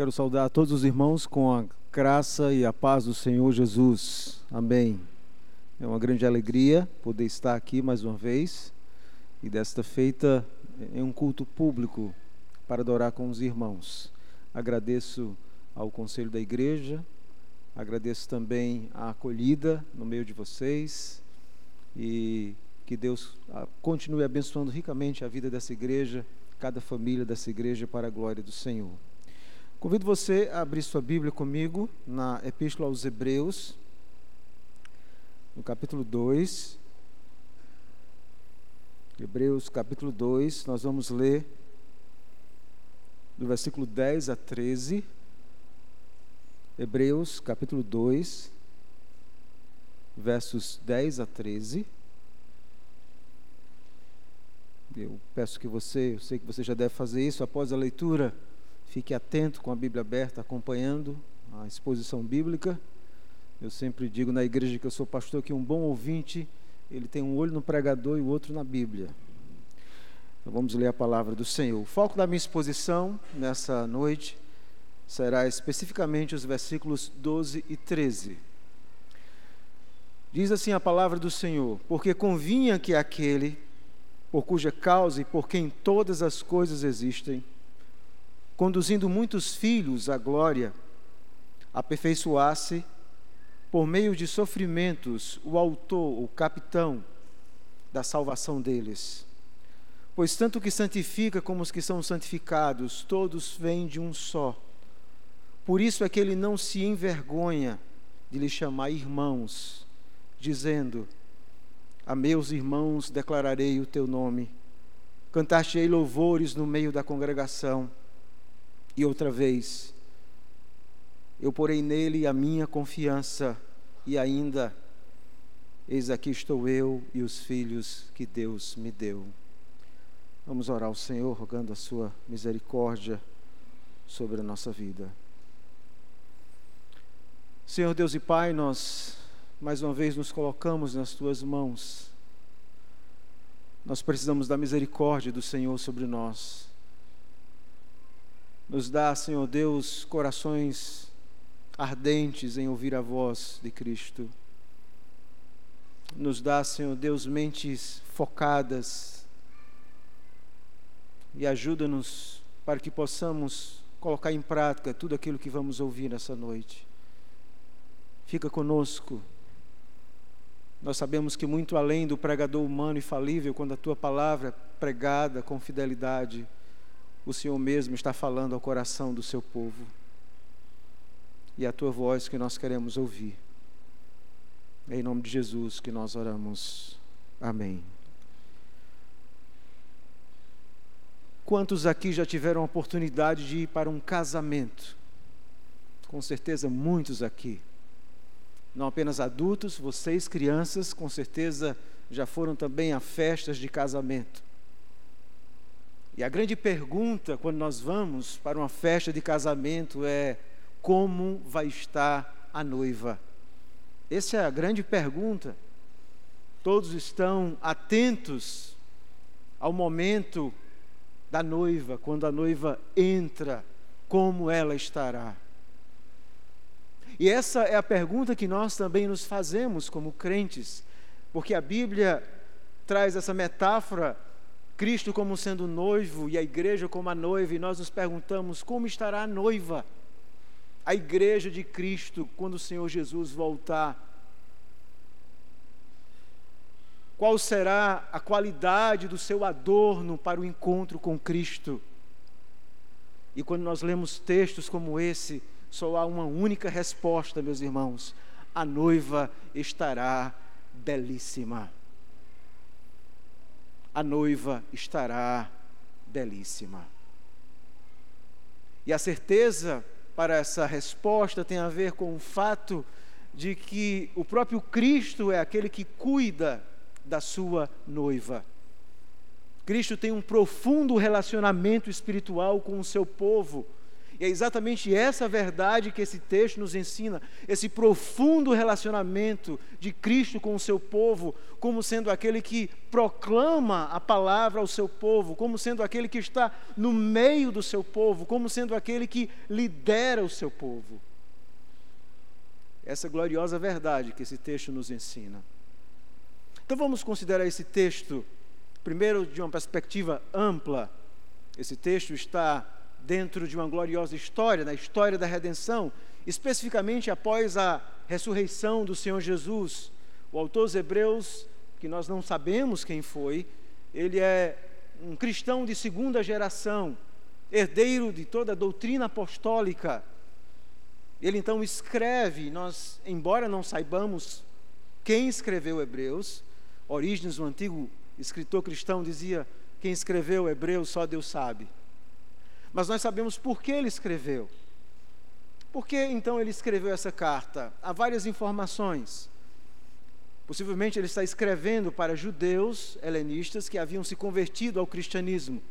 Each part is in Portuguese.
Quero saudar todos os irmãos com a graça e a paz do Senhor Jesus. Amém. É uma grande alegria poder estar aqui mais uma vez e desta feita em um culto público para adorar com os irmãos. Agradeço ao conselho da igreja, agradeço também a acolhida no meio de vocês e que Deus ah, continue abençoando ricamente a vida dessa igreja, cada família dessa igreja para a glória do Senhor. Convido você a abrir sua Bíblia comigo na Epístola aos Hebreus, no capítulo 2. Hebreus, capítulo 2, nós vamos ler do versículo 10 a 13. Hebreus, capítulo 2, versos 10 a 13. Eu peço que você, eu sei que você já deve fazer isso após a leitura Fique atento com a Bíblia aberta, acompanhando a exposição bíblica. Eu sempre digo na igreja que eu sou pastor que um bom ouvinte, ele tem um olho no pregador e o outro na Bíblia. Então vamos ler a palavra do Senhor. O foco da minha exposição nessa noite será especificamente os versículos 12 e 13. Diz assim a palavra do Senhor: Porque convinha que aquele, por cuja causa e por quem todas as coisas existem, conduzindo muitos filhos à glória, aperfeiçoasse, por meio de sofrimentos, o autor, o capitão da salvação deles. Pois tanto o que santifica como os que são santificados, todos vêm de um só. Por isso é que ele não se envergonha de lhe chamar irmãos, dizendo: A meus irmãos declararei o teu nome, cantar-te-ei louvores no meio da congregação. E outra vez, eu porei nele a minha confiança, e ainda, eis aqui estou eu e os filhos que Deus me deu. Vamos orar ao Senhor, rogando a sua misericórdia sobre a nossa vida. Senhor Deus e Pai, nós mais uma vez nos colocamos nas tuas mãos. Nós precisamos da misericórdia do Senhor sobre nós. Nos dá, Senhor Deus, corações ardentes em ouvir a voz de Cristo. Nos dá, Senhor Deus, mentes focadas e ajuda-nos para que possamos colocar em prática tudo aquilo que vamos ouvir nessa noite. Fica conosco. Nós sabemos que muito além do pregador humano e falível, quando a tua palavra é pregada com fidelidade, o Senhor mesmo está falando ao coração do seu povo. E é a tua voz que nós queremos ouvir. É em nome de Jesus que nós oramos. Amém. Quantos aqui já tiveram a oportunidade de ir para um casamento? Com certeza, muitos aqui. Não apenas adultos, vocês, crianças, com certeza já foram também a festas de casamento. E a grande pergunta quando nós vamos para uma festa de casamento é: como vai estar a noiva? Essa é a grande pergunta. Todos estão atentos ao momento da noiva, quando a noiva entra, como ela estará? E essa é a pergunta que nós também nos fazemos como crentes, porque a Bíblia traz essa metáfora Cristo como sendo noivo e a igreja como a noiva, e nós nos perguntamos como estará a noiva, a igreja de Cristo, quando o Senhor Jesus voltar. Qual será a qualidade do seu adorno para o encontro com Cristo? E quando nós lemos textos como esse, só há uma única resposta, meus irmãos: a noiva estará belíssima a noiva estará belíssima. E a certeza para essa resposta tem a ver com o fato de que o próprio Cristo é aquele que cuida da sua noiva. Cristo tem um profundo relacionamento espiritual com o seu povo, E é exatamente essa verdade que esse texto nos ensina, esse profundo relacionamento de Cristo com o seu povo, como sendo aquele que proclama a palavra ao seu povo, como sendo aquele que está no meio do seu povo, como sendo aquele que lidera o seu povo. Essa gloriosa verdade que esse texto nos ensina. Então vamos considerar esse texto, primeiro, de uma perspectiva ampla. Esse texto está dentro de uma gloriosa história, na história da redenção, especificamente após a ressurreição do Senhor Jesus. O autor dos Hebreus, que nós não sabemos quem foi, ele é um cristão de segunda geração, herdeiro de toda a doutrina apostólica. Ele então escreve, nós, embora não saibamos quem escreveu Hebreus, Orígenes, o antigo escritor cristão, dizia: quem escreveu Hebreus só Deus sabe. Mas nós sabemos por que ele escreveu. Por que então ele escreveu essa carta? Há várias informações. Possivelmente ele está escrevendo para judeus helenistas que haviam se convertido ao cristianismo.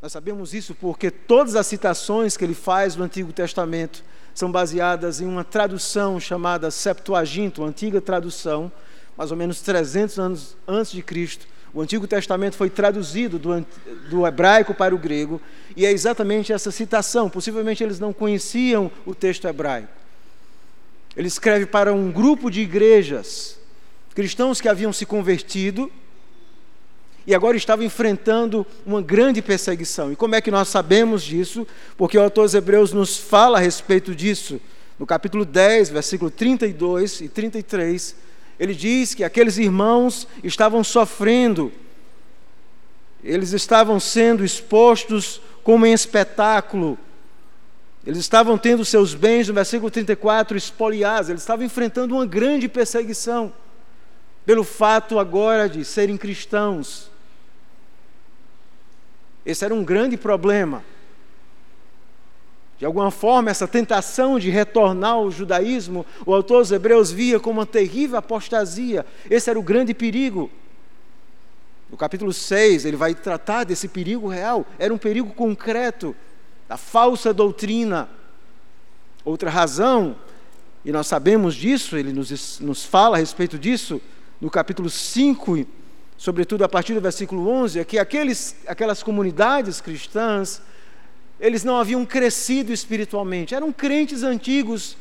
Nós sabemos isso porque todas as citações que ele faz no Antigo Testamento são baseadas em uma tradução chamada Septuaginta, uma antiga tradução, mais ou menos 300 anos antes de Cristo, o Antigo Testamento foi traduzido do, do, hebraico para o grego, e é exatamente essa citação. Possivelmente eles não conheciam o texto hebraico. Ele escreve para um grupo de igrejas, cristãos que haviam se convertido e agora estavam enfrentando uma grande perseguição. E como é que nós sabemos disso? Porque o autor dos Hebreus nos fala a respeito disso. No capítulo 10, versículo 32 e 33 ele diz que aqueles irmãos estavam sofrendo, eles estavam sendo expostos como em espetáculo, eles estavam tendo seus bens, no versículo 34, espoliados, eles estavam enfrentando uma grande perseguição, pelo fato agora de serem cristãos. Esse era um grande problema. De alguma forma, essa tentação de retornar ao judaísmo, o autor dos Hebreus via como uma terrível apostasia. Esse era o grande perigo. No capítulo 6, ele vai tratar desse perigo real. Era um perigo concreto, da falsa doutrina. Outra razão, e nós sabemos disso, ele nos, nos fala a respeito disso, no capítulo 5, sobretudo a partir do versículo 11, é que aqueles, aquelas comunidades cristãs eles não haviam crescido espiritualmente. Eram crentes antigos,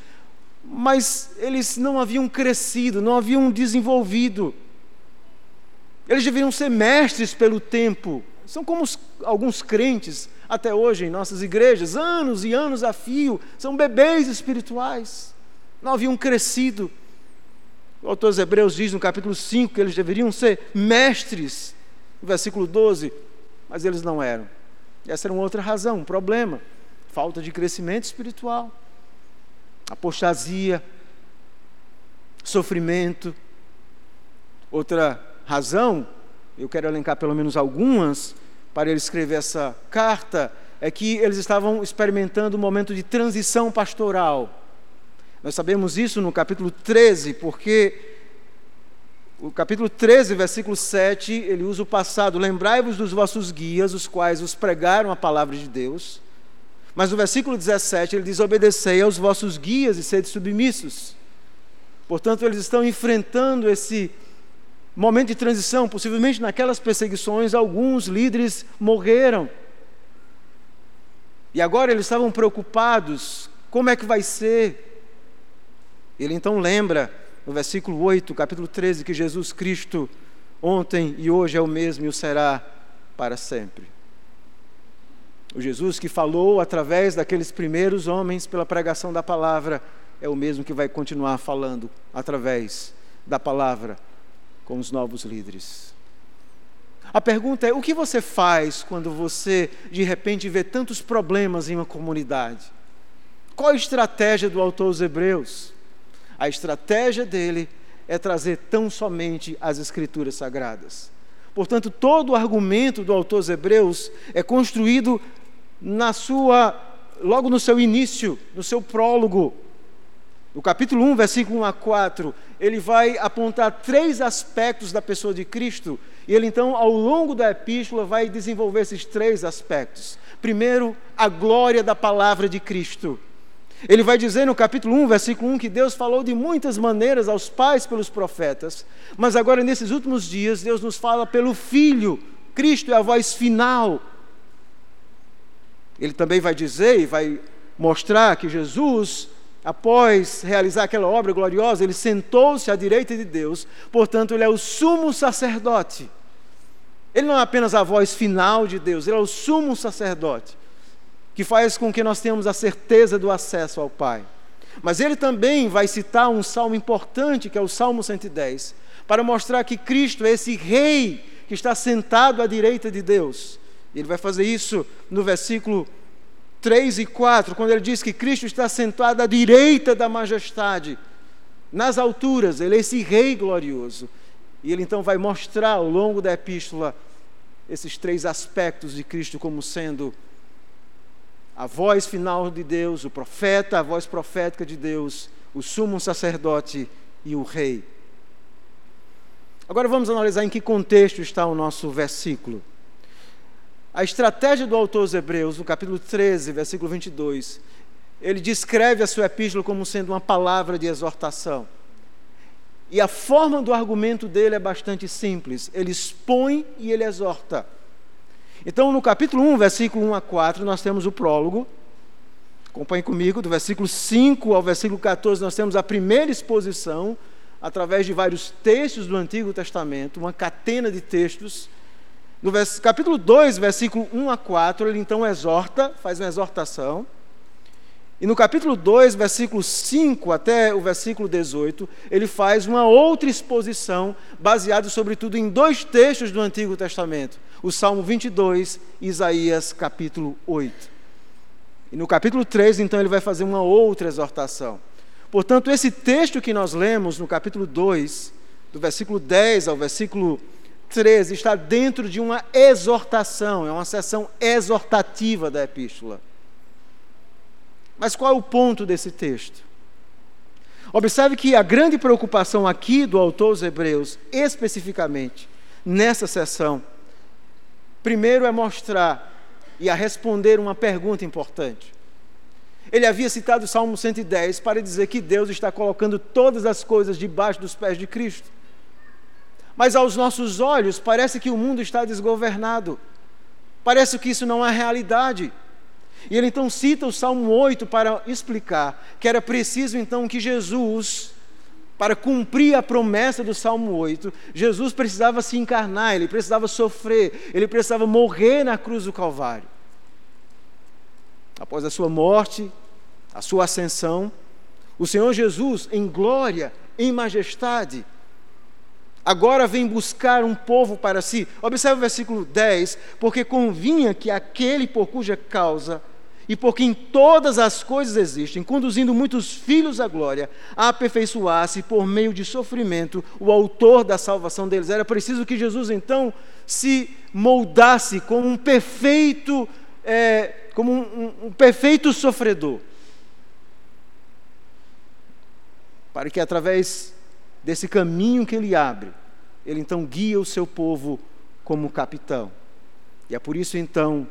mas eles não haviam crescido, não haviam desenvolvido. Eles deveriam ser mestres pelo tempo. São como os, alguns crentes até hoje em nossas igrejas, anos e anos a fio, são bebês espirituais. Não haviam crescido. O autor dos Hebreus diz no capítulo 5 que eles deveriam ser mestres, no versículo 12, mas eles não eram. Essa era uma outra razão, um problema. Falta de crescimento espiritual, apostasia, sofrimento. Outra razão, eu quero elencar pelo menos algumas, para ele escrever essa carta, é que eles estavam experimentando um momento de transição pastoral. Nós sabemos isso no capítulo 13, porque o capítulo 13, versículo 7, ele usa o passado: Lembrai-vos dos vossos guias, os quais os pregaram a palavra de Deus. Mas no versículo 17, ele diz: Obedecei aos vossos guias e sede submissos. Portanto, eles estão enfrentando esse momento de transição. Possivelmente naquelas perseguições, alguns líderes morreram. E agora eles estavam preocupados: como é que vai ser? Ele então lembra no versículo 8, capítulo 13, que Jesus Cristo ontem e hoje é o mesmo e o será para sempre. O Jesus que falou através daqueles primeiros homens pela pregação da palavra é o mesmo que vai continuar falando através da palavra com os novos líderes. A pergunta é: o que você faz quando você de repente vê tantos problemas em uma comunidade? Qual a estratégia do autor dos Hebreus? A estratégia dele é trazer tão somente as Escrituras Sagradas. Portanto, todo o argumento do autor Hebreus é construído na sua, logo no seu início, no seu prólogo. No capítulo 1, versículo 1 a 4, ele vai apontar três aspectos da pessoa de Cristo, e ele então, ao longo da epístola, vai desenvolver esses três aspectos. Primeiro, a glória da palavra de Cristo. Ele vai dizer no capítulo 1, versículo 1, que Deus falou de muitas maneiras aos pais pelos profetas, mas agora, nesses últimos dias, Deus nos fala pelo Filho. Cristo é a voz final. Ele também vai dizer e vai mostrar que Jesus após realizar aquela obra gloriosa, ele sentou-se à direita de Deus, portanto, ele é o sumo sacerdote. Ele não é apenas a voz final de Deus, ele é o sumo sacerdote, que faz com que nós tenhamos a certeza do acesso ao Pai. Mas ele também vai citar um salmo importante, que é o Salmo 110, para mostrar que Cristo é esse rei que está sentado à direita de Deus. Ele vai fazer isso no versículo 3 e 4, quando ele diz que Cristo está sentado à direita da majestade, nas alturas, ele é esse rei glorioso. E ele então vai mostrar ao longo da epístola esses três aspectos de Cristo como sendo a voz final de Deus, o profeta, a voz profética de Deus, o sumo sacerdote e o rei. Agora vamos analisar em que contexto está o nosso versículo. A estratégia do autor aos Hebreus, no capítulo 13, versículo 22, ele descreve a sua epístola como sendo uma palavra de exortação. E a forma do argumento dele é bastante simples. Ele expõe e ele exorta. Então, no capítulo 1, versículo 1 a 4, nós temos o prólogo. Acompanhe comigo, do versículo 5 ao versículo 14, nós temos a primeira exposição, através de vários textos do Antigo Testamento, uma catena de textos no capítulo 2, versículo 1 a 4, ele então exorta, faz uma exortação. E no capítulo 2, versículo 5 até o versículo 18, ele faz uma outra exposição, baseada sobretudo em dois textos do Antigo Testamento: o Salmo 22 e Isaías capítulo 8. E no capítulo 3, então, ele vai fazer uma outra exortação. Portanto, esse texto que nós lemos no capítulo 2, do versículo 10 ao versículo 13 está dentro de uma exortação, é uma sessão exortativa da epístola. Mas qual é o ponto desse texto? Observe que a grande preocupação aqui do autor aos Hebreus, especificamente nessa sessão, primeiro é mostrar e a responder uma pergunta importante. Ele havia citado o Salmo 110 para dizer que Deus está colocando todas as coisas debaixo dos pés de Cristo. Mas aos nossos olhos parece que o mundo está desgovernado. Parece que isso não é realidade. E ele então cita o Salmo 8 para explicar que era preciso então que Jesus, para cumprir a promessa do Salmo 8, Jesus precisava se encarnar, ele precisava sofrer, ele precisava morrer na cruz do Calvário. Após a sua morte, a sua ascensão, o Senhor Jesus, em glória, em majestade, agora vem buscar um povo para si. Observe o versículo 10: porque convinha que aquele por cuja causa e por quem todas as coisas existem, conduzindo muitos filhos à glória, a aperfeiçoasse por meio de sofrimento o autor da salvação deles. Era preciso que Jesus então se moldasse como um perfeito, é, como um, um, um perfeito sofredor, para que através desse caminho que ele abre, ele então guia o seu povo como capitão. E é por isso então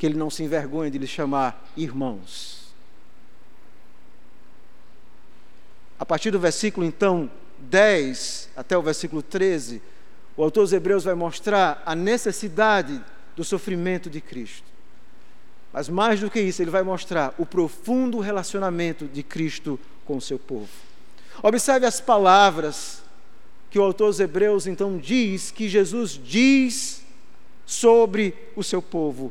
que ele não se envergonha de lhes chamar irmãos. A partir do versículo então 10 até o versículo 13, o autor dos Hebreus vai mostrar a necessidade do sofrimento de Cristo. Mas mais do que isso, ele vai mostrar o profundo relacionamento de Cristo com o seu povo. Observe as palavras que o autor dos Hebreus então diz que Jesus diz sobre o seu povo.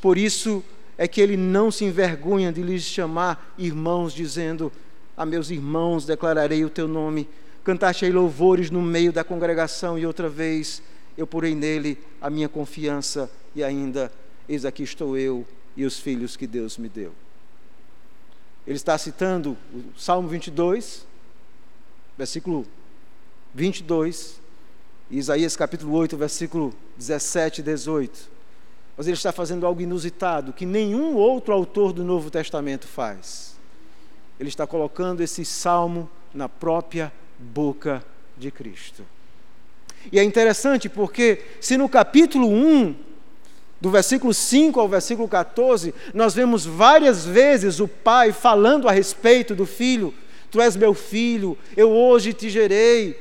Por isso é que ele não se envergonha de lhes chamar irmãos, dizendo: A meus irmãos declararei o teu nome. Cantaste louvores no meio da congregação, e outra vez eu porei nele a minha confiança, e ainda, eis aqui estou eu e os filhos que Deus me deu. Ele está citando o Salmo 22, versículo 22, Isaías capítulo 8, versículo 17 e 18. Mas ele está fazendo algo inusitado que nenhum outro autor do Novo Testamento faz. ele está colocando esse salmo na própria boca de Cristo. E é interessante porque, se no capítulo 1, do versículo 5 ao versículo 14, nós vemos várias vezes o pai falando a respeito do filho: Tu és meu filho, eu hoje te gerei.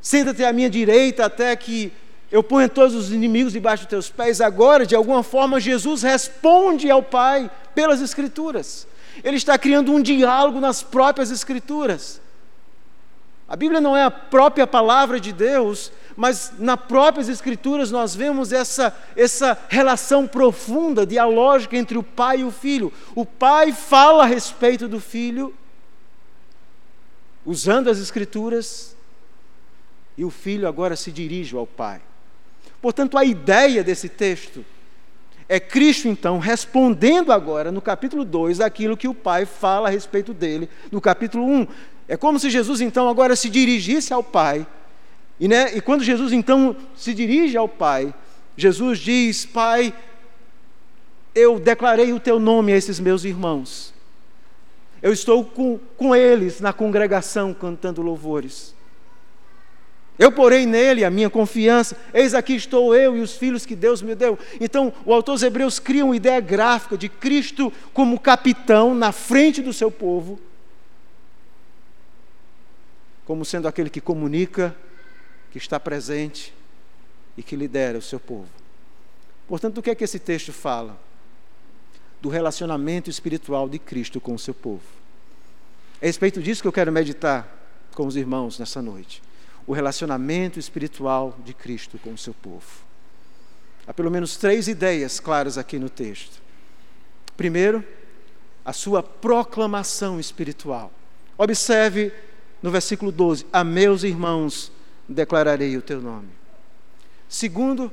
Senta-te à minha direita até que eu ponha todos os inimigos debaixo dos teus pés. Agora, de alguma forma, Jesus responde ao Pai pelas Escrituras. Ele está criando um diálogo nas próprias Escrituras. A Bíblia não é a própria palavra de Deus, mas nas próprias Escrituras nós vemos essa, essa relação profunda, dialógica entre o pai e o filho. O pai fala a respeito do filho, usando as Escrituras, e o filho agora se dirige ao pai. Portanto, a ideia desse texto é Cristo, então, respondendo agora, no capítulo 2, aquilo que o pai fala a respeito dele, no capítulo 1. Um. É como se Jesus, então, agora se dirigisse ao Pai. E, né, e quando Jesus, então, se dirige ao Pai, Jesus diz: Pai, eu declarei o teu nome a esses meus irmãos. Eu estou com, com eles na congregação cantando louvores. Eu porei nele a minha confiança, eis aqui estou eu e os filhos que Deus me deu. Então, o autor dos Hebreus cria uma ideia gráfica de Cristo como capitão na frente do seu povo, como sendo aquele que comunica, que está presente e que lidera o seu povo. Portanto, do que é que esse texto fala? Do relacionamento espiritual de Cristo com o seu povo. É a respeito disso que eu quero meditar com os irmãos nessa noite. O relacionamento espiritual de Cristo com o seu povo. Há pelo menos três ideias claras aqui no texto. Primeiro, a sua proclamação espiritual. Observe no versículo 12: A meus irmãos declararei o teu nome. Segundo,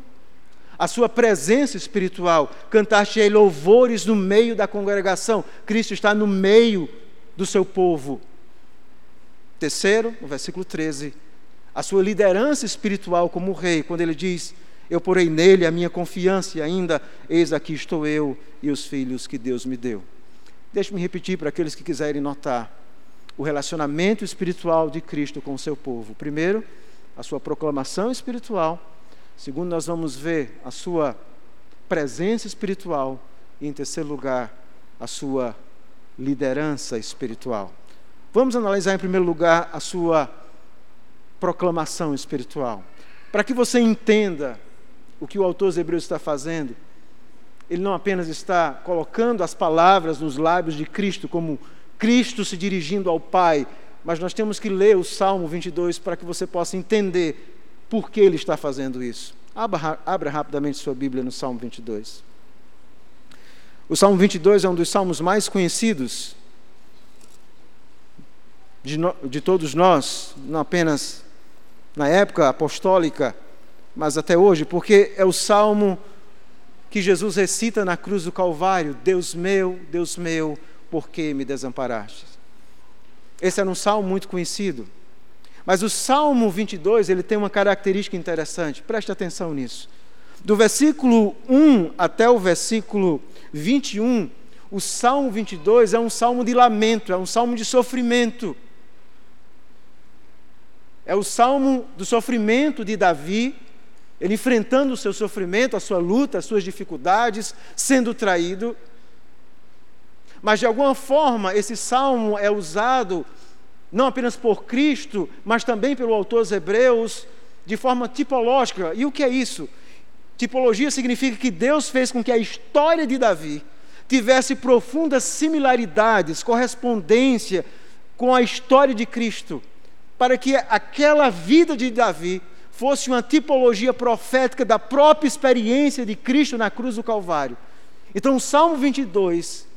a sua presença espiritual, cantar-te louvores no meio da congregação. Cristo está no meio do seu povo. Terceiro, no versículo 13, a sua liderança espiritual como rei, quando ele diz: Eu porei nele a minha confiança e ainda, eis aqui estou eu e os filhos que Deus me deu. Deixe-me repetir para aqueles que quiserem notar o relacionamento espiritual de Cristo com o seu povo. Primeiro, a sua proclamação espiritual. Segundo, nós vamos ver a sua presença espiritual. E, em terceiro lugar, a sua liderança espiritual. Vamos analisar, em primeiro lugar, a sua proclamação espiritual. Para que você entenda o que o autor dos Hebreus está fazendo, ele não apenas está colocando as palavras nos lábios de Cristo como Cristo se dirigindo ao Pai, mas nós temos que ler o Salmo 22 para que você possa entender por que ele está fazendo isso. Abra, abra rapidamente sua Bíblia no Salmo 22. O Salmo 22 é um dos salmos mais conhecidos de, no, de todos nós, não apenas na época apostólica, mas até hoje, porque é o salmo que Jesus recita na cruz do Calvário: Deus meu, Deus meu por que me desamparaste? Esse era um salmo muito conhecido. Mas o Salmo 22, ele tem uma característica interessante, preste atenção nisso. Do versículo 1 até o versículo 21, o Salmo 22 é um salmo de lamento, é um salmo de sofrimento. É o salmo do sofrimento de Davi, ele enfrentando o seu sofrimento, a sua luta, as suas dificuldades, sendo traído. Mas de alguma forma esse salmo é usado não apenas por Cristo, mas também pelo autor dos Hebreus de forma tipológica. E o que é isso? Tipologia significa que Deus fez com que a história de Davi tivesse profundas similaridades, correspondência com a história de Cristo, para que aquela vida de Davi fosse uma tipologia profética da própria experiência de Cristo na cruz do Calvário. Então, o Salmo 22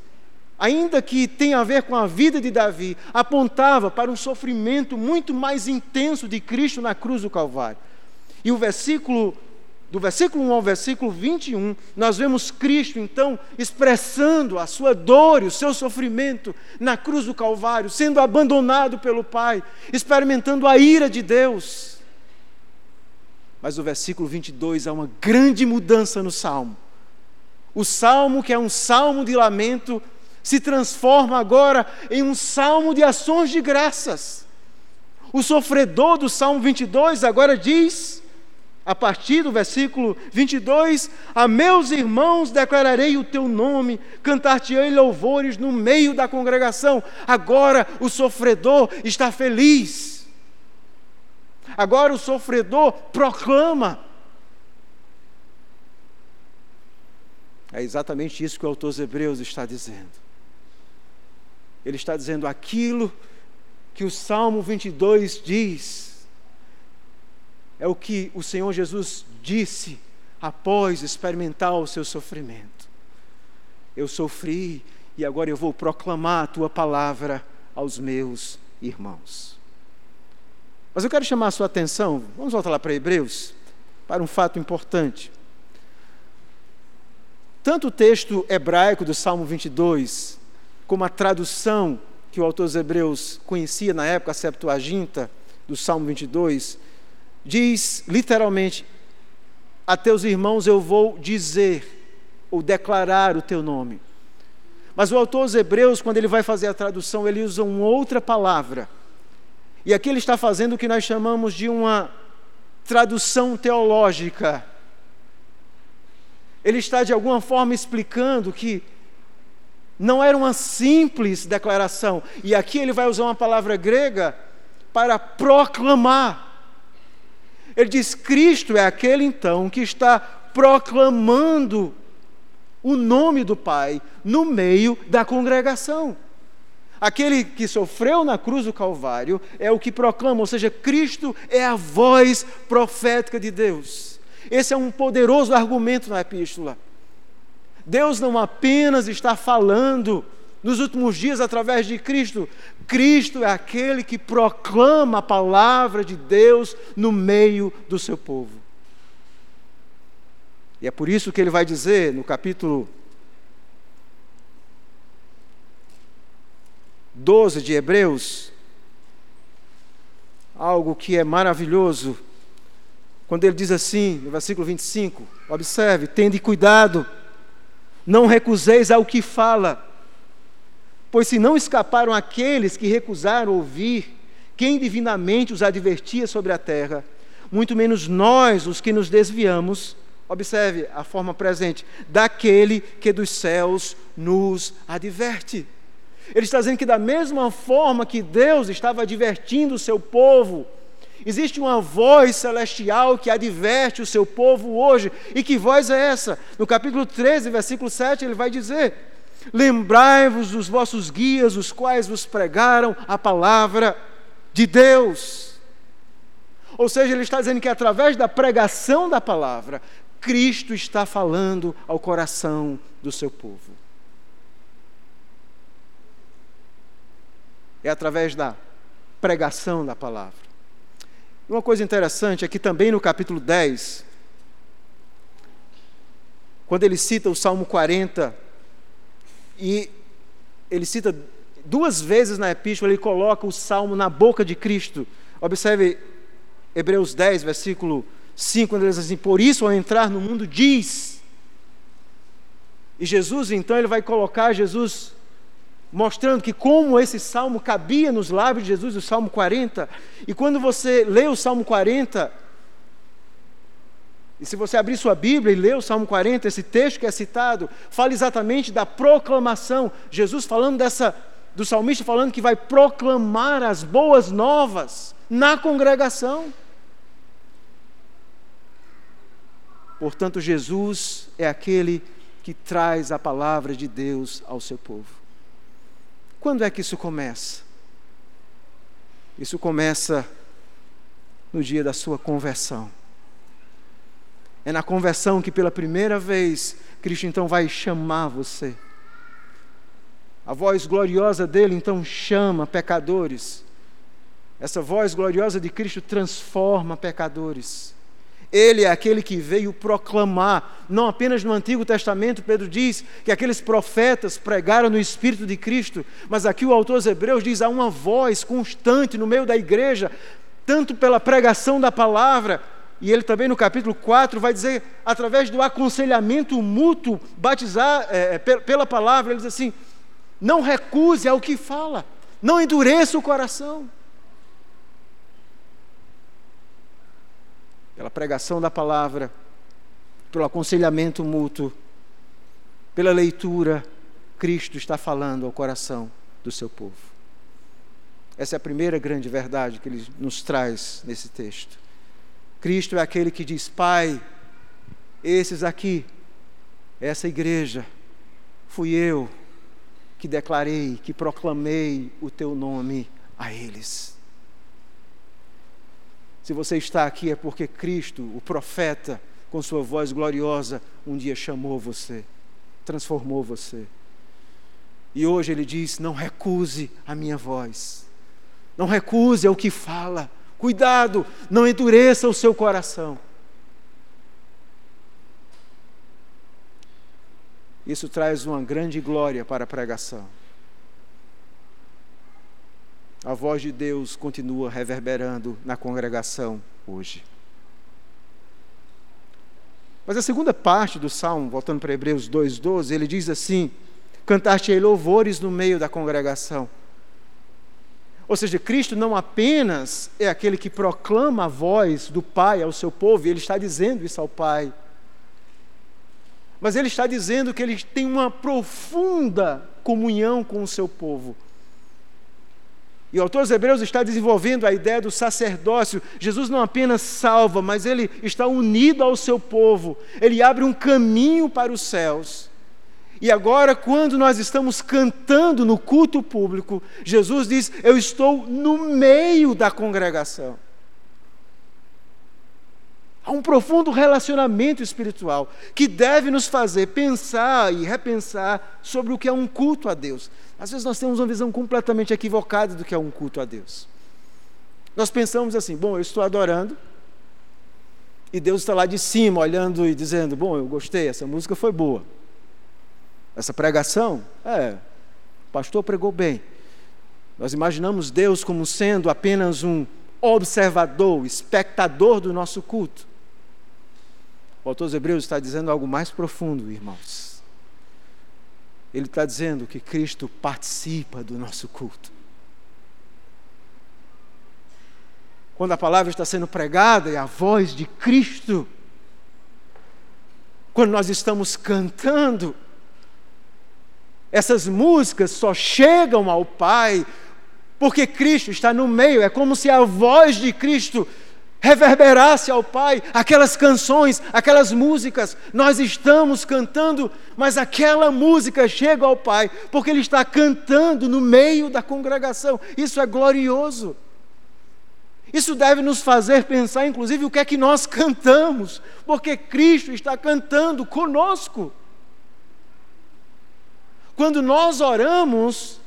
ainda que tenha a ver com a vida de Davi, apontava para um sofrimento muito mais intenso de Cristo na cruz do Calvário. E o versículo do versículo 1 ao versículo 21, nós vemos Cristo então expressando a sua dor e o seu sofrimento na cruz do Calvário, sendo abandonado pelo Pai, experimentando a ira de Deus. Mas o versículo 22 há uma grande mudança no salmo. O salmo, que é um salmo de lamento, se transforma agora em um salmo de ações de graças. O sofredor do Salmo 22 agora diz: a partir do versículo 22, a meus irmãos declararei o teu nome, cantar-te-ei louvores no meio da congregação. Agora o sofredor está feliz. Agora o sofredor proclama. É exatamente isso que o autor dos Hebreus está dizendo. Ele está dizendo aquilo que o Salmo 22 diz é o que o Senhor Jesus disse após experimentar o seu sofrimento. Eu sofri e agora eu vou proclamar a tua palavra aos meus irmãos. Mas eu quero chamar a sua atenção, vamos voltar lá para Hebreus, para um fato importante. Tanto o texto hebraico do Salmo 22, como a tradução que o autor dos Hebreus conhecia na época, a Septuaginta, do Salmo 22, diz literalmente: A teus irmãos eu vou dizer ou declarar o teu nome. Mas o autor dos Hebreus, quando ele vai fazer a tradução, ele usa uma outra palavra. E aqui ele está fazendo o que nós chamamos de uma tradução teológica. Ele está de alguma forma explicando que não era uma simples declaração. E aqui ele vai usar uma palavra grega para proclamar. Ele diz: Cristo é aquele então que está proclamando o nome do Pai no meio da congregação. Aquele que sofreu na cruz do Calvário é o que proclama, ou seja, Cristo é a voz profética de Deus. Esse é um poderoso argumento na epístola. Deus não apenas está falando nos últimos dias através de Cristo. Cristo é aquele que proclama a palavra de Deus no meio do seu povo. E é por isso que ele vai dizer no capítulo 12 de Hebreus, algo que é maravilhoso, quando ele diz assim, no versículo 25: observe, tende cuidado, não recuseis ao que fala Pois se não escaparam aqueles que recusaram ouvir quem divinamente os advertia sobre a terra, muito menos nós, os que nos desviamos, observe a forma presente, daquele que dos céus nos adverte. Ele está dizendo que, da mesma forma que Deus estava advertindo o seu povo, existe uma voz celestial que adverte o seu povo hoje. E que voz é essa? No capítulo 13, versículo 7, ele vai dizer: Lembrai-vos dos vossos guias, os quais vos pregaram a palavra de Deus. Ou seja, ele está dizendo que através da pregação da palavra, Cristo está falando ao coração do seu povo. É através da pregação da palavra. Uma coisa interessante é que também no capítulo 10, quando ele cita o Salmo 40, e ele cita duas vezes na epístola, ele coloca o salmo na boca de Cristo. Observe Hebreus 10, versículo 5, quando ele diz assim: Por isso, ao entrar no mundo, diz. E Jesus, então, ele vai colocar Jesus mostrando que como esse salmo cabia nos lábios de Jesus, o Salmo 40. E quando você lê o Salmo 40, e se você abrir sua Bíblia e ler o Salmo 40, esse texto que é citado, fala exatamente da proclamação. Jesus falando dessa, do salmista falando que vai proclamar as boas novas na congregação. Portanto, Jesus é aquele que traz a palavra de Deus ao seu povo. Quando é que isso começa? Isso começa no dia da sua conversão. É na conversão que pela primeira vez Cristo então vai chamar você. A voz gloriosa dele então chama pecadores. Essa voz gloriosa de Cristo transforma pecadores. Ele é aquele que veio proclamar, não apenas no Antigo Testamento, Pedro diz que aqueles profetas pregaram no Espírito de Cristo, mas aqui o autor dos Hebreus diz: há uma voz constante no meio da igreja, tanto pela pregação da palavra, e ele também no capítulo 4 vai dizer, através do aconselhamento mútuo, batizar é, é pela palavra, ele diz assim: Não recuse ao que fala. Não endureça o coração. Pela pregação da palavra, pelo aconselhamento mútuo, pela leitura, Cristo está falando ao coração do seu povo. Essa é a primeira grande verdade que ele nos traz nesse texto. Cristo é aquele que diz: Pai, esses aqui, essa igreja, fui eu que declarei, que proclamei o teu nome a eles. Se você está aqui é porque Cristo, o profeta, com sua voz gloriosa, um dia chamou você, transformou você. E hoje ele diz: não recuse a minha voz, não recuse ao que fala, cuidado, não endureça o seu coração. Isso traz uma grande glória para a pregação. A voz de Deus continua reverberando na congregação hoje. Mas a segunda parte do salmo, voltando para Hebreus 2,12, ele diz assim: Cantaste louvores no meio da congregação. Ou seja, Cristo não apenas é aquele que proclama a voz do Pai ao seu povo, e ele está dizendo isso ao Pai mas ele está dizendo que ele tem uma profunda comunhão com o seu povo. E o autor dos Hebreus está desenvolvendo a ideia do sacerdócio. Jesus não apenas salva, mas ele está unido ao seu povo. Ele abre um caminho para os céus. E agora, quando nós estamos cantando no culto público, Jesus diz: Eu estou no meio da congregação. Há um profundo relacionamento espiritual que deve nos fazer pensar e repensar sobre o que é um culto a Deus. Às vezes nós temos uma visão completamente equivocada do que é um culto a Deus. Nós pensamos assim: bom, eu estou adorando, e Deus está lá de cima olhando e dizendo: bom, eu gostei, essa música foi boa. Essa pregação, é, o pastor pregou bem. Nós imaginamos Deus como sendo apenas um observador, espectador do nosso culto. O autor dos Hebreus está dizendo algo mais profundo, irmãos. Ele está dizendo que Cristo participa do nosso culto. Quando a palavra está sendo pregada, é a voz de Cristo. Quando nós estamos cantando, essas músicas só chegam ao Pai porque Cristo está no meio. É como se a voz de Cristo reverberasse ao Pai aquelas canções, aquelas músicas. Nós estamos cantando, mas aquela música chega ao Pai, porque Ele está cantando no meio da congregação. Isso é glorioso. Isso deve nos fazer pensar, inclusive, o que é que nós cantamos, porque Cristo está cantando conosco. Quando nós oramos,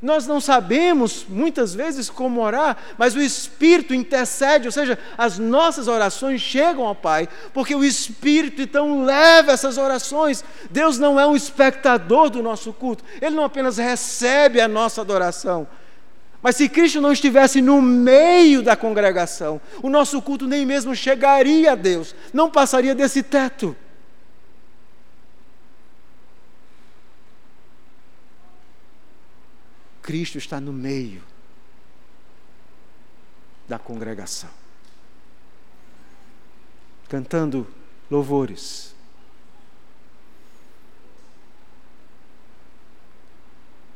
nós não sabemos muitas vezes como orar, mas o Espírito intercede, ou seja, as nossas orações chegam ao Pai, porque o Espírito então leva essas orações. Deus não é um espectador do nosso culto, Ele não apenas recebe a nossa adoração, mas se Cristo não estivesse no meio da congregação, o nosso culto nem mesmo chegaria a Deus, não passaria desse teto. Cristo está no meio da congregação, cantando louvores.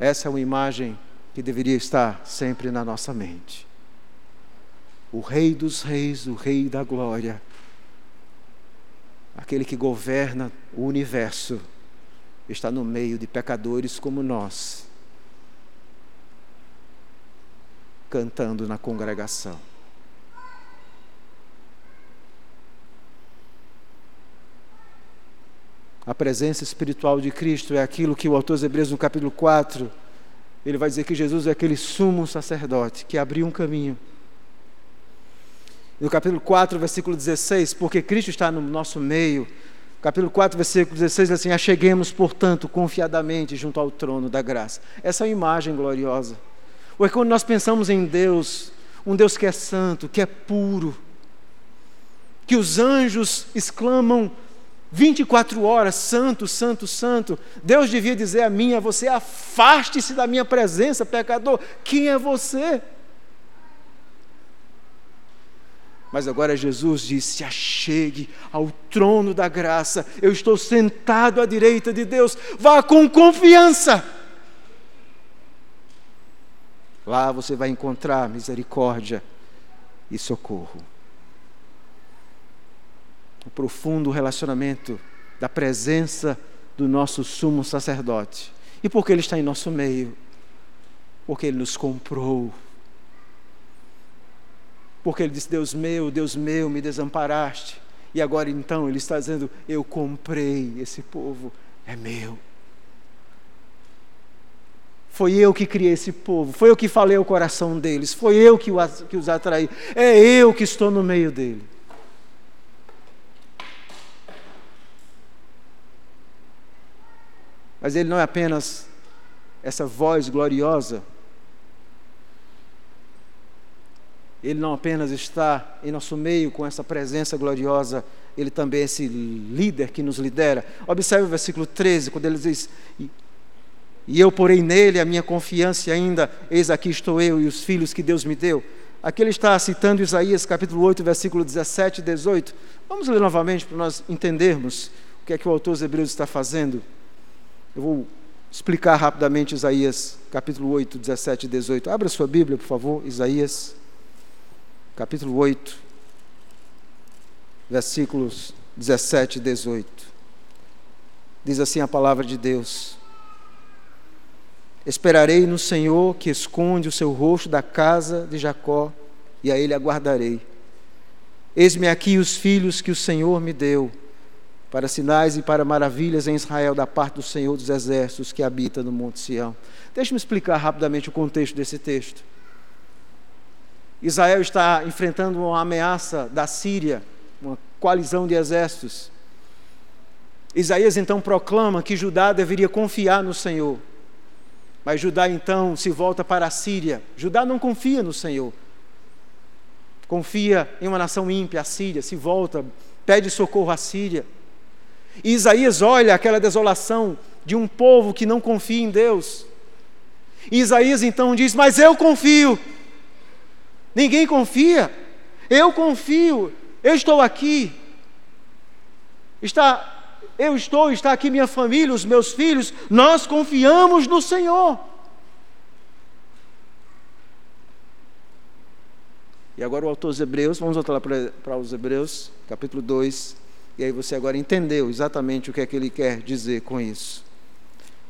Essa é uma imagem que deveria estar sempre na nossa mente. O Rei dos Reis, o Rei da Glória, aquele que governa o universo, está no meio de pecadores como nós cantando na congregação. A presença espiritual de Cristo é aquilo que o autor dos Hebreus, no capítulo 4, ele vai dizer que Jesus é aquele sumo sacerdote que abriu um caminho. No capítulo 4, versículo 16, porque Cristo está no nosso meio. Capítulo 4, versículo 16, diz assim: Acheguemos, portanto, confiadamente junto ao trono da graça. Essa é a imagem gloriosa. Ou é quando nós pensamos em Deus, um Deus que é santo, que é puro, que os anjos exclamam: 24 horas, santo, santo, santo. Deus devia dizer a mim, a você: afaste-se da minha presença, pecador. Quem é você? Mas agora Jesus disse: achegue ao trono da graça. Eu estou sentado à direita de Deus. Vá com confiança. Lá você vai encontrar misericórdia e socorro. O profundo relacionamento da presença do nosso sumo sacerdote. E porque ele está em nosso meio? Porque ele nos comprou porque ele disse: Deus meu, Deus meu, me desamparaste. E agora então ele está dizendo: Eu comprei esse povo, é meu. Foi eu que criei esse povo, foi eu que falei o coração deles, foi eu que os atraí, é eu que estou no meio dele. Mas ele não é apenas essa voz gloriosa Ele não apenas está em nosso meio com essa presença gloriosa, ele também é esse líder que nos lidera. Observe o versículo 13, quando ele diz: E eu porei nele a minha confiança, e ainda, eis aqui estou eu e os filhos que Deus me deu. Aqui ele está citando Isaías capítulo 8, versículo 17 e 18. Vamos ler novamente para nós entendermos o que é que o autor dos Hebreus está fazendo. Eu vou explicar rapidamente Isaías capítulo 8, 17 e 18. Abra sua Bíblia, por favor, Isaías capítulo 8, versículos 17 e 18. Diz assim a palavra de Deus: Esperarei no Senhor que esconde o seu rosto da casa de Jacó, e a ele aguardarei. Eis-me aqui os filhos que o Senhor me deu, para sinais e para maravilhas em Israel, da parte do Senhor dos Exércitos que habita no Monte Sião. Deixe-me explicar rapidamente o contexto desse texto. Israel está enfrentando uma ameaça da Síria, uma coalizão de exércitos. Isaías então proclama que Judá deveria confiar no Senhor. Mas Judá então se volta para a Síria. Judá não confia no Senhor. Confia em uma nação ímpia, a Síria, se volta, pede socorro à Síria. E Isaías olha aquela desolação de um povo que não confia em Deus. E Isaías então diz: Mas eu confio. Ninguém confia. Eu confio. Eu estou aqui. Está, eu estou, está aqui minha família, os meus filhos. Nós confiamos no Senhor. E agora o autor dos Hebreus, vamos voltar lá para, os Hebreus, capítulo 2. E aí você agora entendeu exatamente o que é que ele quer dizer com isso.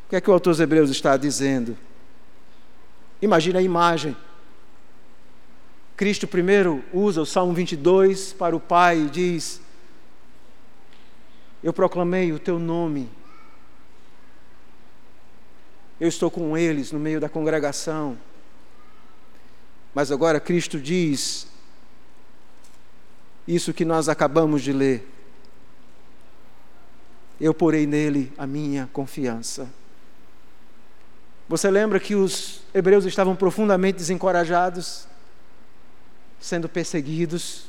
O que é que o autor dos Hebreus está dizendo? Imagine a imagem. Cristo primeiro usa o Salmo 22 para o Pai e diz: Eu proclamei o teu nome. Eu estou com eles no meio da congregação. Mas agora Cristo diz isso que nós acabamos de ler. Eu porei nele a minha confiança. Você lembra que os hebreus estavam profundamente desencorajados? sendo perseguidos,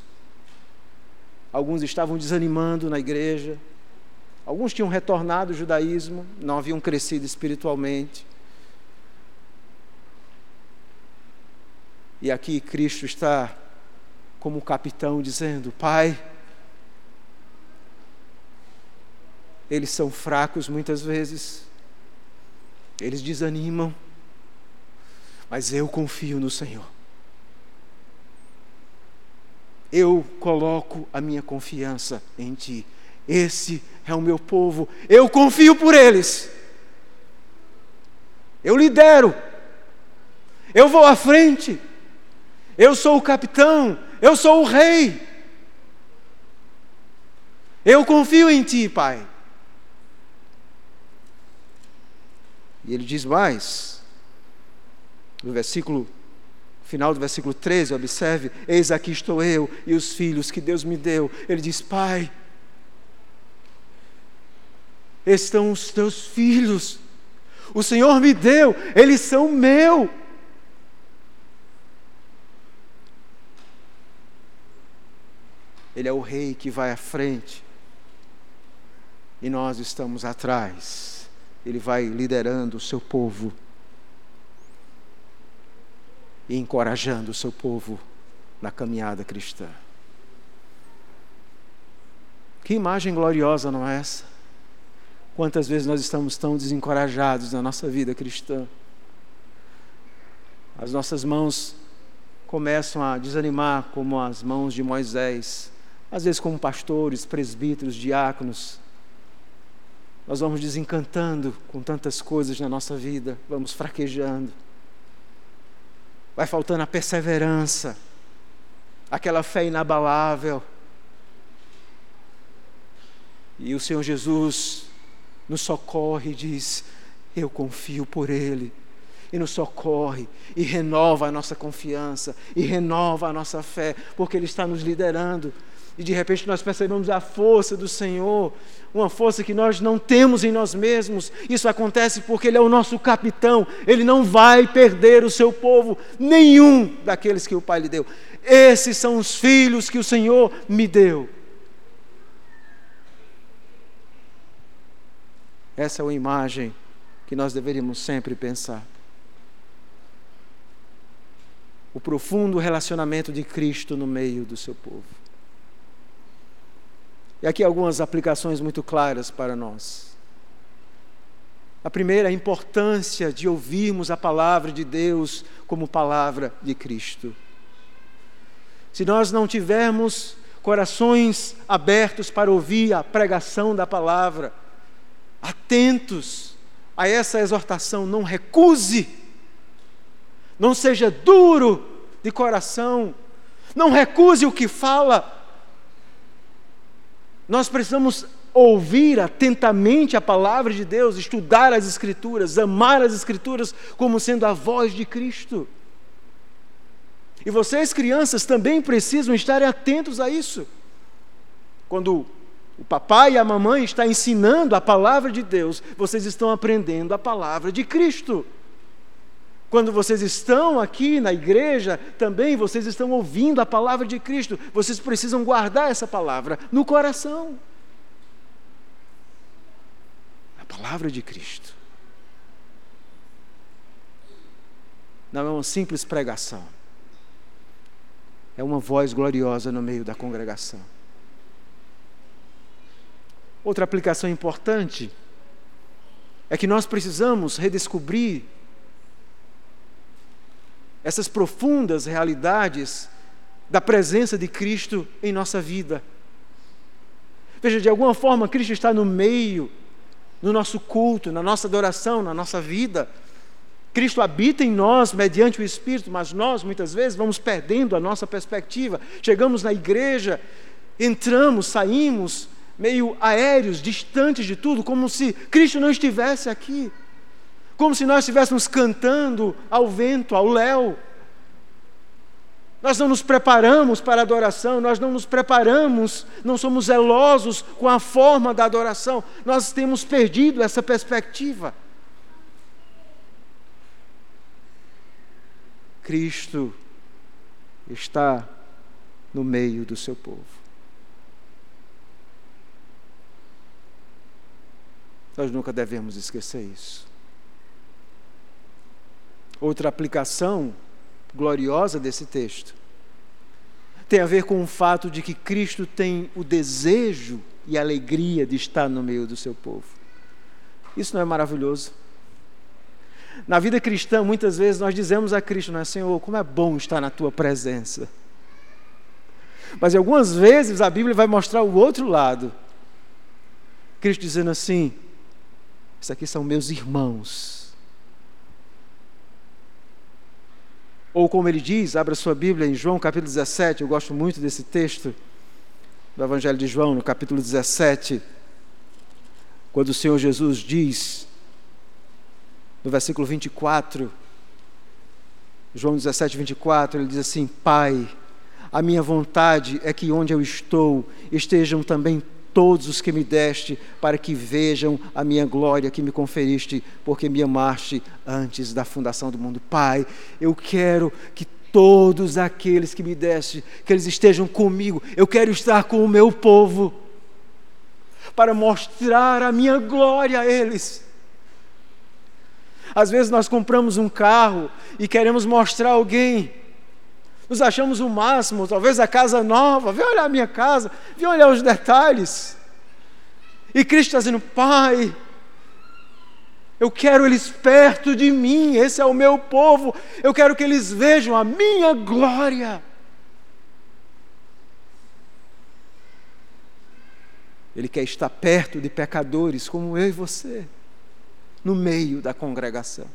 alguns estavam desanimando na igreja, alguns tinham retornado ao judaísmo, não haviam crescido espiritualmente. E aqui Cristo está como capitão dizendo: Pai, eles são fracos muitas vezes, eles desanimam, mas eu confio no Senhor eu coloco a minha confiança em Ti. Esse é o meu povo, eu confio por eles. Eu lidero, eu vou à frente, eu sou o capitão, eu sou o rei. Eu confio em Ti, Pai. E ele diz mais, no versículo final do versículo 13, observe: Eis aqui estou eu e os filhos que Deus me deu. Ele diz: Pai, estão os teus filhos. O Senhor me deu, eles são meu. Ele é o rei que vai à frente. e nós estamos atrás. Ele vai liderando o seu povo e encorajando o seu povo na caminhada cristã. Que imagem gloriosa, não é essa? Quantas vezes nós estamos tão desencorajados na nossa vida cristã? As nossas mãos começam a desanimar, como as mãos de Moisés, às vezes, como pastores, presbíteros, diáconos. Nós vamos desencantando com tantas coisas na nossa vida, vamos fraquejando. Vai faltando a perseverança, aquela fé inabalável. E o Senhor Jesus nos socorre e diz: Eu confio por Ele. E nos socorre e renova a nossa confiança e renova a nossa fé, porque Ele está nos liderando. E de repente nós percebemos a força do Senhor, uma força que nós não temos em nós mesmos. Isso acontece porque Ele é o nosso capitão, Ele não vai perder o seu povo, nenhum daqueles que o Pai lhe deu. Esses são os filhos que o Senhor me deu. Essa é uma imagem que nós deveríamos sempre pensar. O profundo relacionamento de Cristo no meio do seu povo. E aqui algumas aplicações muito claras para nós. A primeira, a importância de ouvirmos a palavra de Deus como palavra de Cristo. Se nós não tivermos corações abertos para ouvir a pregação da palavra, atentos a essa exortação, não recuse, não seja duro de coração, não recuse o que fala. Nós precisamos ouvir atentamente a palavra de Deus, estudar as Escrituras, amar as Escrituras como sendo a voz de Cristo. E vocês, crianças, também precisam estar atentos a isso. Quando o papai e a mamãe estão ensinando a palavra de Deus, vocês estão aprendendo a palavra de Cristo. Quando vocês estão aqui na igreja, também vocês estão ouvindo a palavra de Cristo. Vocês precisam guardar essa palavra no coração. A palavra de Cristo. Não é uma simples pregação. É uma voz gloriosa no meio da congregação. Outra aplicação importante é que nós precisamos redescobrir essas profundas realidades da presença de Cristo em nossa vida. Veja, de alguma forma, Cristo está no meio, no nosso culto, na nossa adoração, na nossa vida. Cristo habita em nós mediante o Espírito, mas nós muitas vezes vamos perdendo a nossa perspectiva. Chegamos na igreja, entramos, saímos, meio aéreos, distantes de tudo, como se Cristo não estivesse aqui, como se nós estivéssemos cantando ao vento, ao léu. Nós não nos preparamos para a adoração, nós não nos preparamos, não somos zelosos com a forma da adoração, nós temos perdido essa perspectiva. Cristo está no meio do seu povo. Nós nunca devemos esquecer isso. Outra aplicação gloriosa desse texto tem a ver com o fato de que Cristo tem o desejo e a alegria de estar no meio do seu povo. Isso não é maravilhoso? Na vida cristã, muitas vezes nós dizemos a Cristo, não é, Senhor, como é bom estar na tua presença. Mas algumas vezes a Bíblia vai mostrar o outro lado. Cristo dizendo assim: isso aqui são meus irmãos. Ou como ele diz, abra sua Bíblia em João capítulo 17, eu gosto muito desse texto do Evangelho de João, no capítulo 17, quando o Senhor Jesus diz, no versículo 24, João 17, 24, ele diz assim: Pai, a minha vontade é que onde eu estou estejam também todos os que me deste, para que vejam a minha glória que me conferiste, porque me amaste antes da fundação do mundo. Pai, eu quero que todos aqueles que me deste, que eles estejam comigo. Eu quero estar com o meu povo. para mostrar a minha glória a eles. Às vezes nós compramos um carro e queremos mostrar a alguém. Nos achamos o máximo, talvez a casa nova, vem olhar a minha casa, vem olhar os detalhes. E Cristo está dizendo: Pai, eu quero eles perto de mim, esse é o meu povo, eu quero que eles vejam a minha glória. Ele quer estar perto de pecadores como eu e você, no meio da congregação.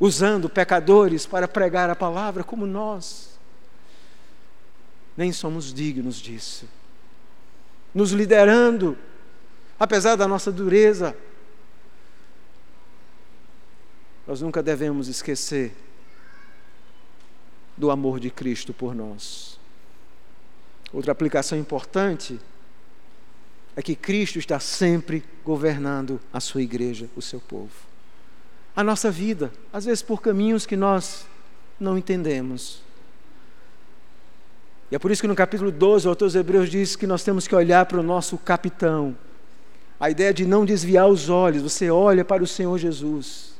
Usando pecadores para pregar a palavra como nós. Nem somos dignos disso. Nos liderando, apesar da nossa dureza. Nós nunca devemos esquecer do amor de Cristo por nós. Outra aplicação importante é que Cristo está sempre governando a sua igreja, o seu povo. A nossa vida, às vezes por caminhos que nós não entendemos. E é por isso que no capítulo 12, o autor dos Hebreus diz que nós temos que olhar para o nosso capitão. A ideia de não desviar os olhos, você olha para o Senhor Jesus.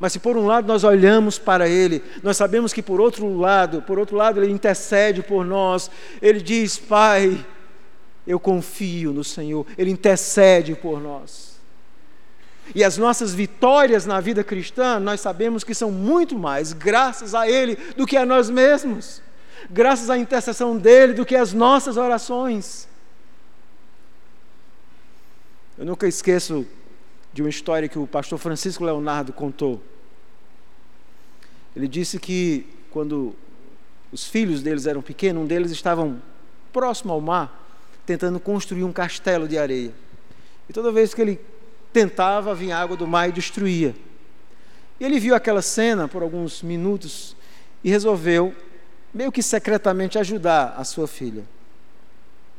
Mas se por um lado nós olhamos para Ele, nós sabemos que por outro lado, por outro lado Ele intercede por nós. Ele diz, Pai, eu confio no Senhor. Ele intercede por nós. E as nossas vitórias na vida cristã, nós sabemos que são muito mais graças a Ele do que a nós mesmos, graças à intercessão dEle do que as nossas orações. Eu nunca esqueço de uma história que o pastor Francisco Leonardo contou. Ele disse que quando os filhos deles eram pequenos, um deles estavam próximo ao mar, tentando construir um castelo de areia. E toda vez que ele tentava, vinha água do mar e destruía. E ele viu aquela cena por alguns minutos e resolveu, meio que secretamente, ajudar a sua filha.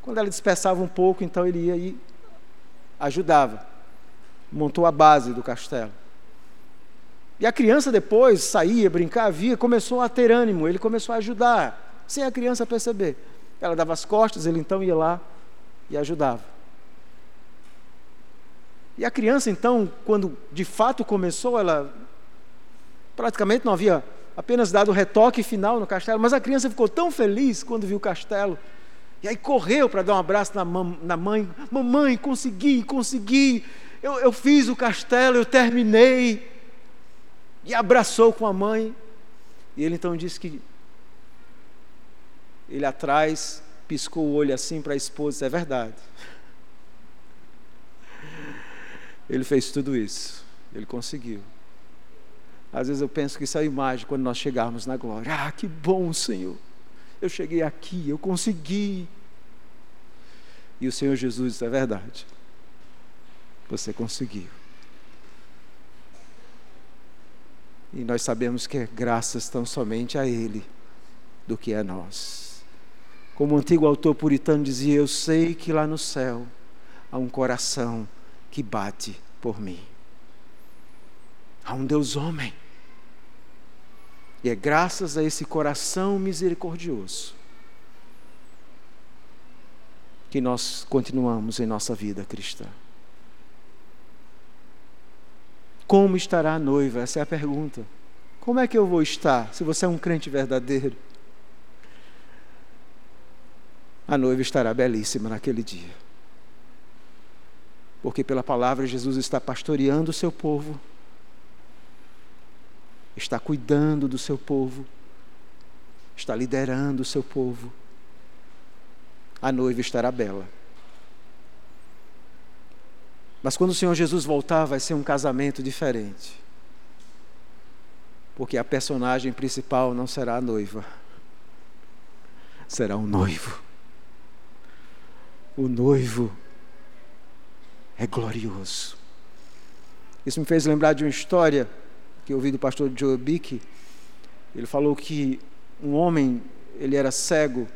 Quando ela dispersava um pouco, então ele ia e ajudava montou a base do castelo. E a criança depois saía, brincava, via, começou a ter ânimo, ele começou a ajudar, sem a criança perceber. Ela dava as costas, ele então ia lá e ajudava. E a criança então, quando de fato começou, ela praticamente não havia apenas dado o retoque final no castelo, mas a criança ficou tão feliz quando viu o castelo. E aí correu para dar um abraço na, na mãe: Mamãe, consegui, consegui eu, eu fiz o castelo, eu terminei. E abraçou com a mãe. E ele então disse que ele atrás piscou o olho assim para a esposa, é verdade. Ele fez tudo isso, ele conseguiu. Às vezes eu penso que isso é a imagem quando nós chegarmos na glória. Ah, que bom, Senhor. Eu cheguei aqui, eu consegui. E o Senhor Jesus disse: é verdade. Você conseguiu. E nós sabemos que graças estão somente a Ele do que a nós. Como o antigo autor puritano dizia, eu sei que lá no céu há um coração que bate por mim. Há um Deus homem. E é graças a esse coração misericordioso que nós continuamos em nossa vida cristã. Como estará a noiva? Essa é a pergunta. Como é que eu vou estar se você é um crente verdadeiro? A noiva estará belíssima naquele dia. Porque pela palavra Jesus está pastoreando o seu povo, está cuidando do seu povo, está liderando o seu povo. A noiva estará bela. Mas quando o Senhor Jesus voltar, vai ser um casamento diferente. Porque a personagem principal não será a noiva, será o noivo. O noivo é glorioso. Isso me fez lembrar de uma história que eu ouvi do pastor Joe Bick. Ele falou que um homem, ele era cego,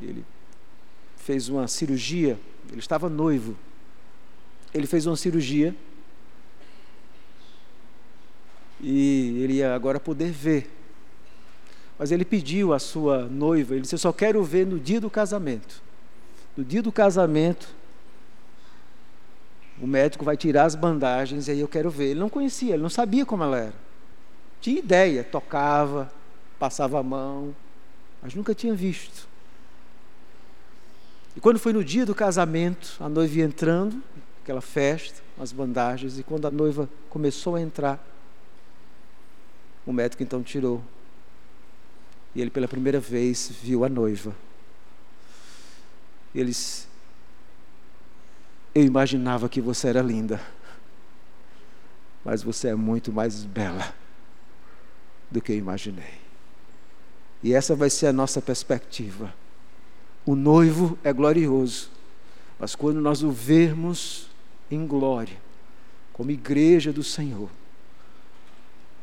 ele fez uma cirurgia, ele estava noivo ele fez uma cirurgia e ele ia agora poder ver. Mas ele pediu à sua noiva, ele disse: Eu só quero ver no dia do casamento. no dia do casamento, o médico vai tirar as bandagens e aí eu quero ver. Ele não conhecia, ele não sabia como ela era. Tinha ideia, tocava, passava a mão, mas nunca tinha visto. E quando foi no dia do casamento, a noiva ia entrando, aquela festa, as bandagens, e quando a noiva começou a entrar, o médico então tirou. E ele pela primeira vez viu a noiva. Eles eu imaginava que você era linda, mas você é muito mais bela do que eu imaginei. E essa vai ser a nossa perspectiva. O noivo é glorioso, mas quando nós o vermos em glória, como igreja do Senhor,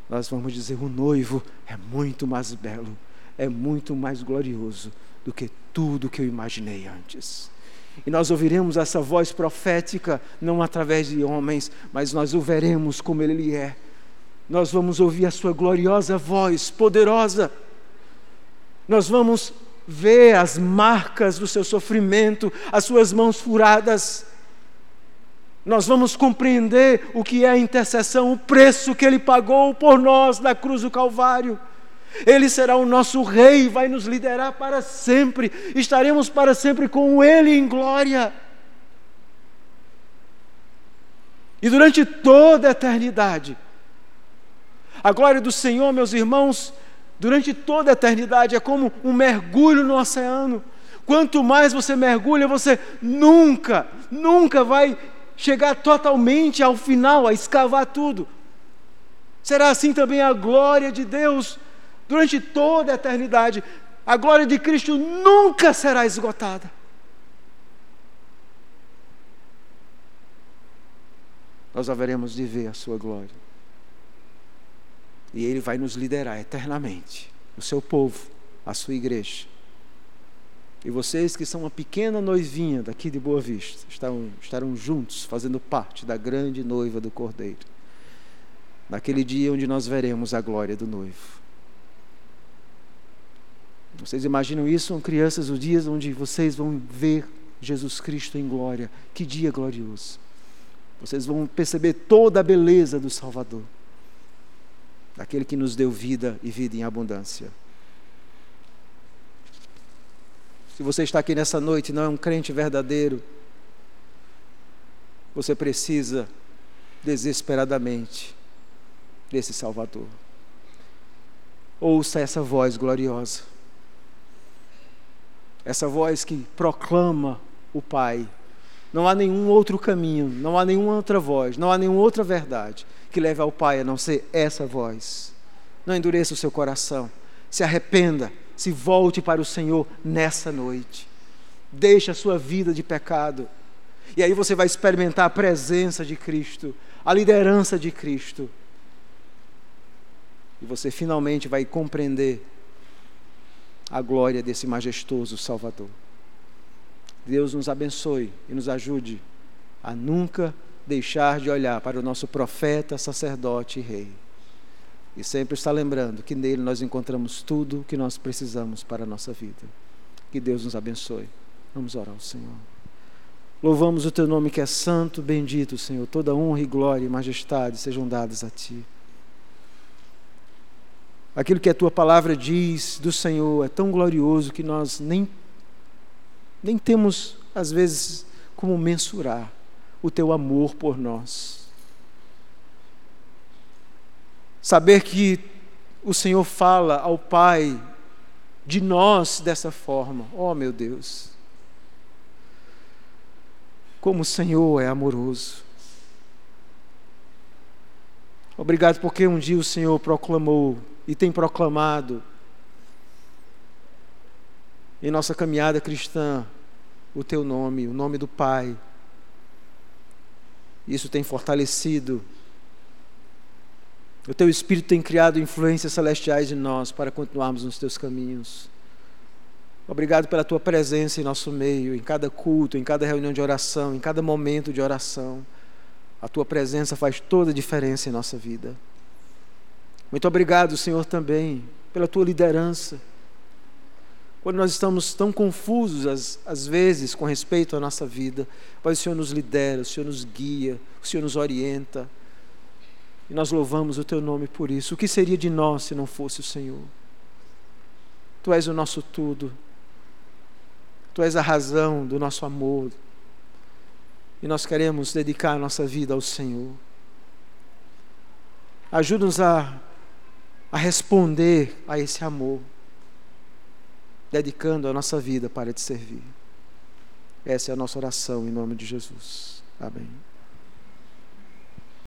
nós vamos dizer: o noivo é muito mais belo, é muito mais glorioso do que tudo que eu imaginei antes. E nós ouviremos essa voz profética, não através de homens, mas nós o veremos como ele é. Nós vamos ouvir a sua gloriosa voz, poderosa. Nós vamos ver as marcas do seu sofrimento, as suas mãos furadas. Nós vamos compreender o que é a intercessão, o preço que ele pagou por nós na cruz do Calvário. Ele será o nosso rei, vai nos liderar para sempre, estaremos para sempre com Ele em glória. E durante toda a eternidade, a glória do Senhor, meus irmãos, durante toda a eternidade é como um mergulho no oceano. Quanto mais você mergulha, você nunca, nunca vai chegar totalmente ao final, a escavar tudo. Será assim também a glória de Deus durante toda a eternidade. A glória de Cristo nunca será esgotada. Nós haveremos de ver a Sua glória. E Ele vai nos liderar eternamente, o seu povo, a sua igreja. E vocês que são uma pequena noivinha daqui de Boa Vista, estarão, estarão juntos, fazendo parte da grande noiva do Cordeiro. Naquele dia onde nós veremos a glória do noivo. Vocês imaginam isso? São crianças, os dias onde vocês vão ver Jesus Cristo em glória. Que dia glorioso! Vocês vão perceber toda a beleza do Salvador, daquele que nos deu vida e vida em abundância. Se você está aqui nessa noite e não é um crente verdadeiro, você precisa desesperadamente desse Salvador. Ouça essa voz gloriosa essa voz que proclama o Pai. Não há nenhum outro caminho, não há nenhuma outra voz, não há nenhuma outra verdade que leve ao Pai a não ser essa voz. Não endureça o seu coração, se arrependa, se volte para o Senhor nessa noite. Deixe a sua vida de pecado. E aí você vai experimentar a presença de Cristo, a liderança de Cristo. E você finalmente vai compreender a glória desse majestoso Salvador. Deus nos abençoe e nos ajude a nunca deixar de olhar para o nosso profeta, sacerdote e rei. E sempre estar lembrando que nele nós encontramos tudo o que nós precisamos para a nossa vida. Que Deus nos abençoe. Vamos orar ao Senhor. Louvamos o teu nome que é santo, bendito, Senhor. Toda honra e glória e majestade sejam dadas a ti. Aquilo que a tua palavra diz do Senhor é tão glorioso que nós nem, nem temos, às vezes, como mensurar o teu amor por nós. Saber que o Senhor fala ao Pai de nós dessa forma, oh meu Deus, como o Senhor é amoroso. Obrigado porque um dia o Senhor proclamou e tem proclamado em nossa caminhada cristã o teu nome, o nome do Pai. Isso tem fortalecido. O teu Espírito tem criado influências celestiais em nós para continuarmos nos teus caminhos. Obrigado pela tua presença em nosso meio, em cada culto, em cada reunião de oração, em cada momento de oração. A tua presença faz toda a diferença em nossa vida. Muito obrigado, Senhor, também pela tua liderança. quando nós estamos tão confusos, às, às vezes, com respeito à nossa vida, Pai, o Senhor nos lidera, o Senhor nos guia, o Senhor nos orienta. E nós louvamos o Teu nome por isso. O que seria de nós se não fosse o Senhor? Tu és o nosso tudo. Tu és a razão do nosso amor. E nós queremos dedicar a nossa vida ao Senhor. Ajuda-nos a, a responder a esse amor dedicando a nossa vida para te servir. Essa é a nossa oração em nome de Jesus. Amém.